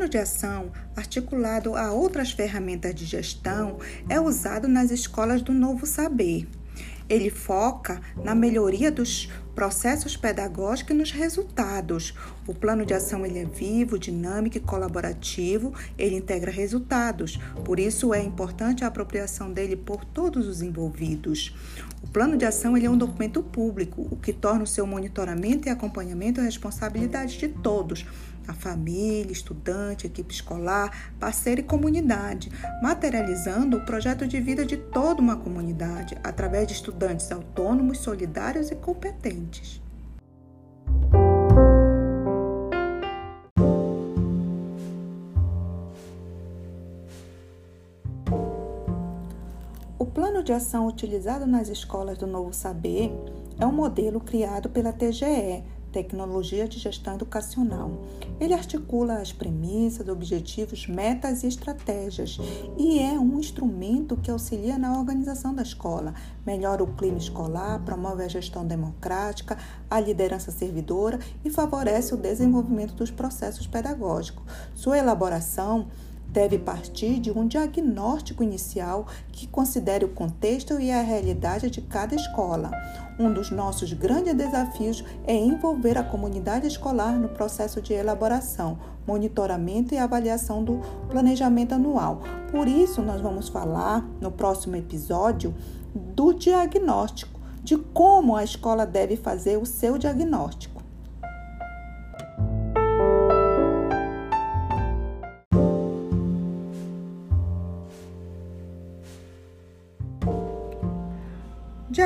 plano de ação, articulado a outras ferramentas de gestão, é usado nas escolas do novo saber. Ele foca na melhoria dos processos pedagógicos e nos resultados. O plano de ação ele é vivo, dinâmico e colaborativo, ele integra resultados. Por isso é importante a apropriação dele por todos os envolvidos. O plano de ação ele é um documento público, o que torna o seu monitoramento e acompanhamento responsabilidade de todos a família, estudante, equipe escolar, parceiro e comunidade, materializando o projeto de vida de toda uma comunidade através de estudantes autônomos, solidários e competentes. O plano de ação utilizado nas escolas do Novo Saber é um modelo criado pela TGE, Tecnologia de Gestão Educacional. Ele articula as premissas, objetivos, metas e estratégias e é um instrumento que auxilia na organização da escola, melhora o clima escolar, promove a gestão democrática, a liderança servidora e favorece o desenvolvimento dos processos pedagógicos. Sua elaboração deve partir de um diagnóstico inicial que considere o contexto e a realidade de cada escola. Um dos nossos grandes desafios é envolver a comunidade escolar no processo de elaboração, monitoramento e avaliação do planejamento anual. Por isso, nós vamos falar no próximo episódio do diagnóstico, de como a escola deve fazer o seu diagnóstico.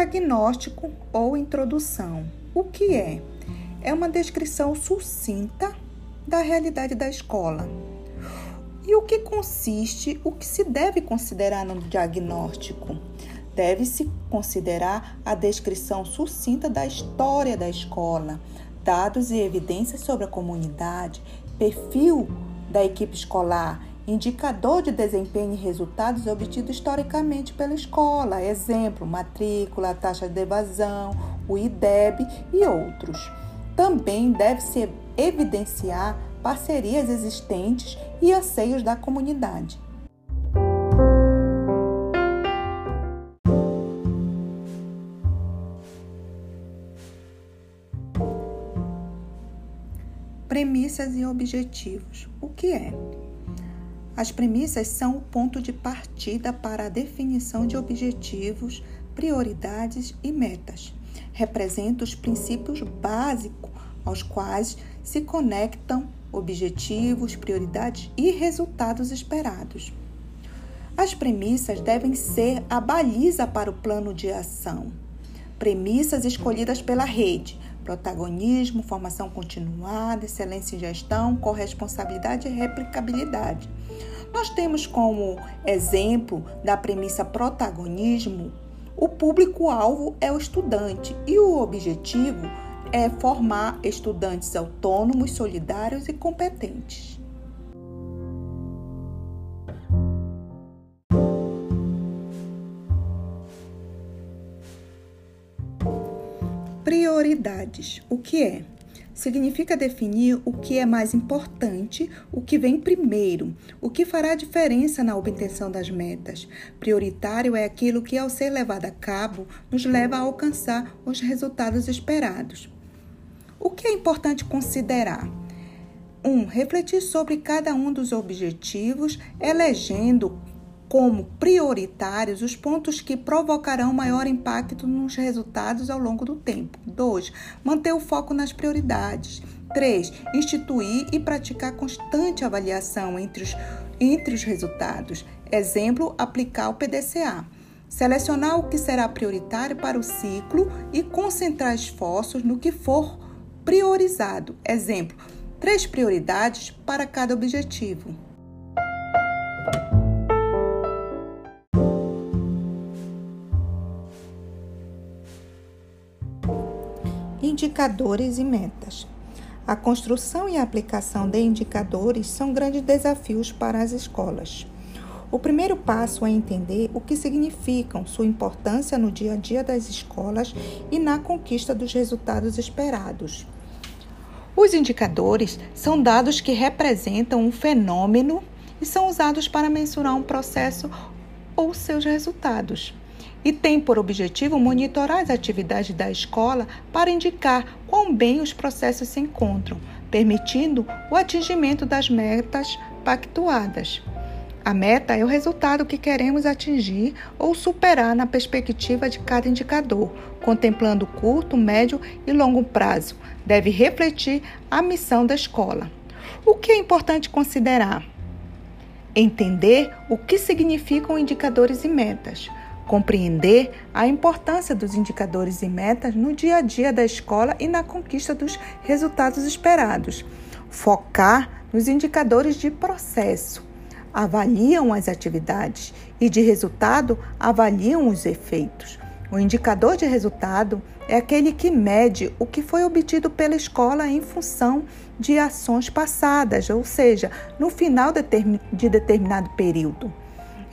Diagnóstico ou introdução. O que é? É uma descrição sucinta da realidade da escola. E o que consiste, o que se deve considerar no diagnóstico? Deve-se considerar a descrição sucinta da história da escola, dados e evidências sobre a comunidade, perfil da equipe escolar indicador de desempenho e resultados obtidos historicamente pela escola, exemplo, matrícula, taxa de evasão, o IDEB e outros. Também deve-se evidenciar parcerias existentes e anseios da comunidade. Premissas e objetivos. O que é? As premissas são o ponto de partida para a definição de objetivos, prioridades e metas. Representam os princípios básicos aos quais se conectam objetivos, prioridades e resultados esperados. As premissas devem ser a baliza para o plano de ação. Premissas escolhidas pela rede, protagonismo, formação continuada, excelência em gestão, corresponsabilidade e replicabilidade. Nós temos como exemplo da premissa protagonismo o público-alvo é o estudante e o objetivo é formar estudantes autônomos, solidários e competentes. Prioridades. O que é? Significa definir o que é mais importante, o que vem primeiro, o que fará diferença na obtenção das metas. Prioritário é aquilo que, ao ser levado a cabo, nos leva a alcançar os resultados esperados. O que é importante considerar? 1. Um, refletir sobre cada um dos objetivos, elegendo como prioritários os pontos que provocarão maior impacto nos resultados ao longo do tempo. 2. Manter o foco nas prioridades. 3. Instituir e praticar constante avaliação entre os, entre os resultados. Exemplo, aplicar o PDCA. Selecionar o que será prioritário para o ciclo e concentrar esforços no que for priorizado. Exemplo, três prioridades para cada objetivo. Indicadores e metas. A construção e a aplicação de indicadores são grandes desafios para as escolas. O primeiro passo é entender o que significam, sua importância no dia a dia das escolas e na conquista dos resultados esperados. Os indicadores são dados que representam um fenômeno e são usados para mensurar um processo ou seus resultados. E têm por objetivo monitorar as atividades da escola para indicar quão bem os processos se encontram, permitindo o atingimento das metas pactuadas. A meta é o resultado que queremos atingir ou superar na perspectiva de cada indicador, contemplando curto, médio e longo prazo. Deve refletir a missão da escola. O que é importante considerar? Entender o que significam indicadores e metas. Compreender a importância dos indicadores e metas no dia a dia da escola e na conquista dos resultados esperados. Focar nos indicadores de processo avaliam as atividades e, de resultado, avaliam os efeitos. O indicador de resultado é aquele que mede o que foi obtido pela escola em função de ações passadas, ou seja, no final de determinado período.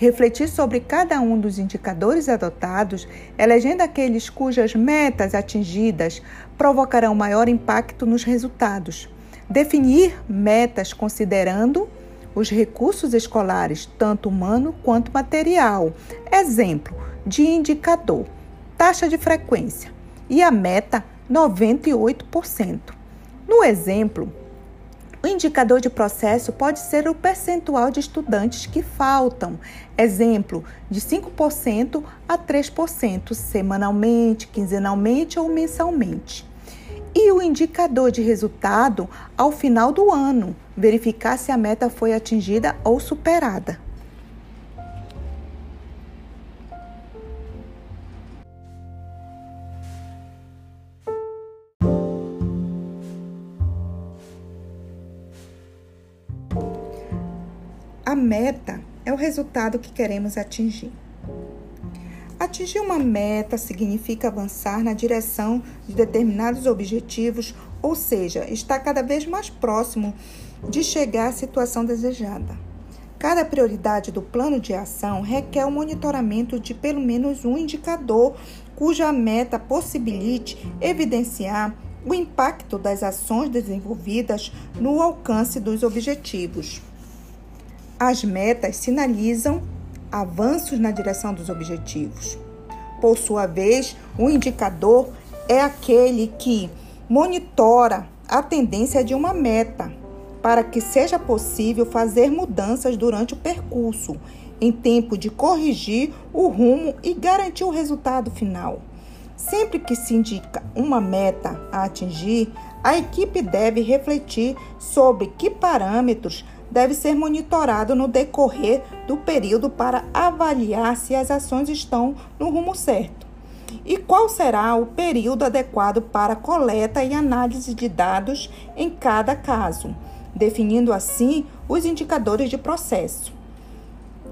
Refletir sobre cada um dos indicadores adotados, elegendo aqueles cujas metas atingidas provocarão maior impacto nos resultados. Definir metas considerando os recursos escolares, tanto humano quanto material. Exemplo de indicador: taxa de frequência e a meta 98%. No exemplo, o indicador de processo pode ser o percentual de estudantes que faltam, exemplo, de 5% a 3% semanalmente, quinzenalmente ou mensalmente e o indicador de resultado ao final do ano, verificar se a meta foi atingida ou superada. A meta é o resultado que queremos atingir. Atingir uma meta significa avançar na direção de determinados objetivos, ou seja, estar cada vez mais próximo de chegar à situação desejada. Cada prioridade do plano de ação requer o monitoramento de pelo menos um indicador cuja meta possibilite evidenciar o impacto das ações desenvolvidas no alcance dos objetivos. As metas sinalizam avanços na direção dos objetivos. Por sua vez, o indicador é aquele que monitora a tendência de uma meta, para que seja possível fazer mudanças durante o percurso, em tempo de corrigir o rumo e garantir o resultado final. Sempre que se indica uma meta a atingir, a equipe deve refletir sobre que parâmetros deve ser monitorado no decorrer do período para avaliar se as ações estão no rumo certo. E qual será o período adequado para coleta e análise de dados em cada caso, definindo assim os indicadores de processo.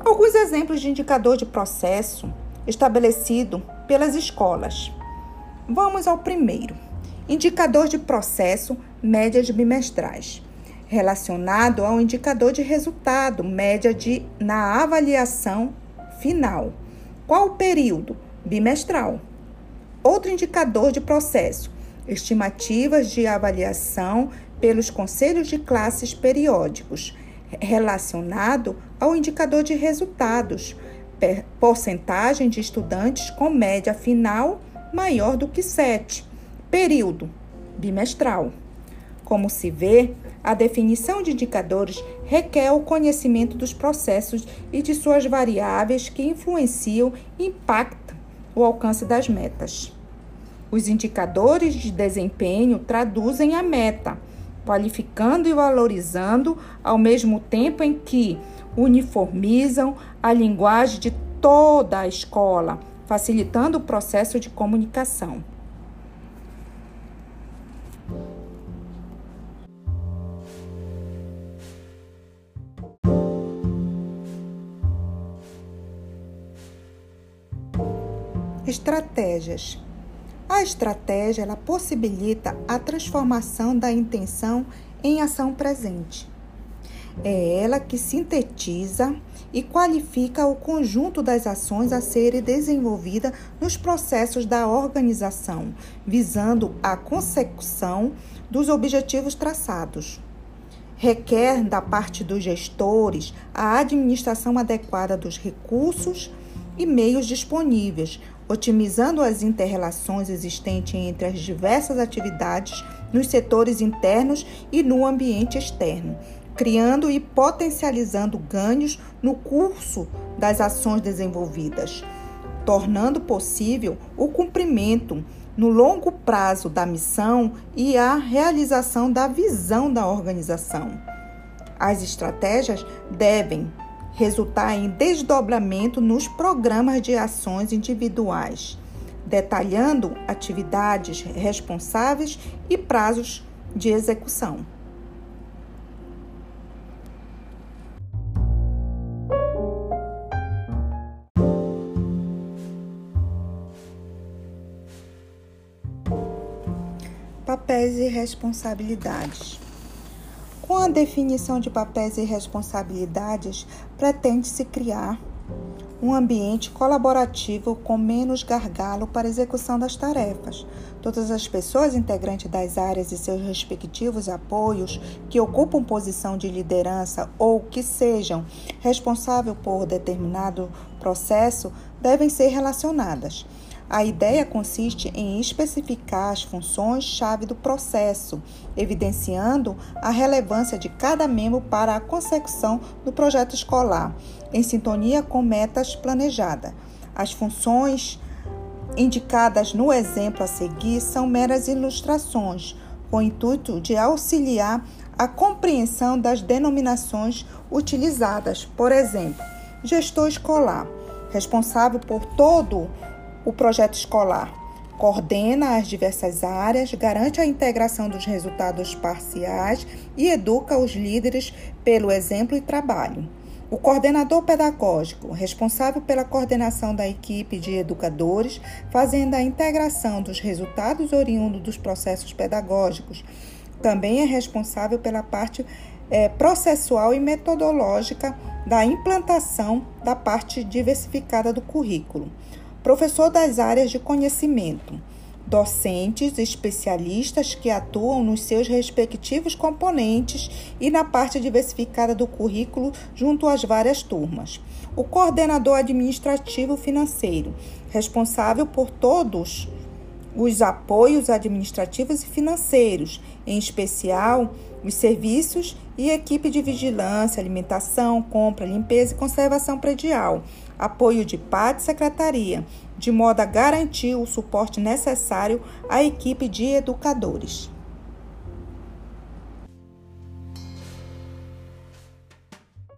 Alguns exemplos de indicador de processo estabelecido pelas escolas. Vamos ao primeiro. Indicador de processo médias bimestrais relacionado ao indicador de resultado, média de na avaliação final. Qual o período? Bimestral. Outro indicador de processo, estimativas de avaliação pelos conselhos de classes periódicos, relacionado ao indicador de resultados, porcentagem de estudantes com média final maior do que 7. Período bimestral. Como se vê, a definição de indicadores requer o conhecimento dos processos e de suas variáveis que influenciam e impactam o alcance das metas. Os indicadores de desempenho traduzem a meta, qualificando e valorizando ao mesmo tempo em que uniformizam a linguagem de toda a escola, facilitando o processo de comunicação. Estratégias. A estratégia ela possibilita a transformação da intenção em ação presente. É ela que sintetiza e qualifica o conjunto das ações a serem desenvolvidas nos processos da organização, visando a consecução dos objetivos traçados. Requer da parte dos gestores a administração adequada dos recursos e meios disponíveis, otimizando as interrelações existentes entre as diversas atividades nos setores internos e no ambiente externo, criando e potencializando ganhos no curso das ações desenvolvidas, tornando possível o cumprimento no longo prazo da missão e a realização da visão da organização. As estratégias devem resultar em desdobramento nos programas de ações individuais detalhando atividades responsáveis e prazos de execução. Papéis e responsabilidades. Com a definição de papéis e responsabilidades, pretende-se criar um ambiente colaborativo com menos gargalo para execução das tarefas. Todas as pessoas integrantes das áreas e seus respectivos apoios que ocupam posição de liderança ou que sejam responsáveis por determinado processo devem ser relacionadas. A ideia consiste em especificar as funções-chave do processo, evidenciando a relevância de cada membro para a consecução do projeto escolar, em sintonia com metas planejadas. As funções indicadas no exemplo a seguir são meras ilustrações, com o intuito de auxiliar a compreensão das denominações utilizadas. Por exemplo, gestor escolar, responsável por todo o projeto escolar coordena as diversas áreas, garante a integração dos resultados parciais e educa os líderes pelo exemplo e trabalho. O coordenador pedagógico, responsável pela coordenação da equipe de educadores, fazendo a integração dos resultados oriundos dos processos pedagógicos, também é responsável pela parte é, processual e metodológica da implantação da parte diversificada do currículo professor das áreas de conhecimento, docentes especialistas que atuam nos seus respectivos componentes e na parte diversificada do currículo junto às várias turmas. O coordenador administrativo financeiro, responsável por todos os apoios administrativos e financeiros, em especial os serviços e equipe de vigilância, alimentação, compra, limpeza e conservação predial, apoio de PAD secretaria, de modo a garantir o suporte necessário à equipe de educadores.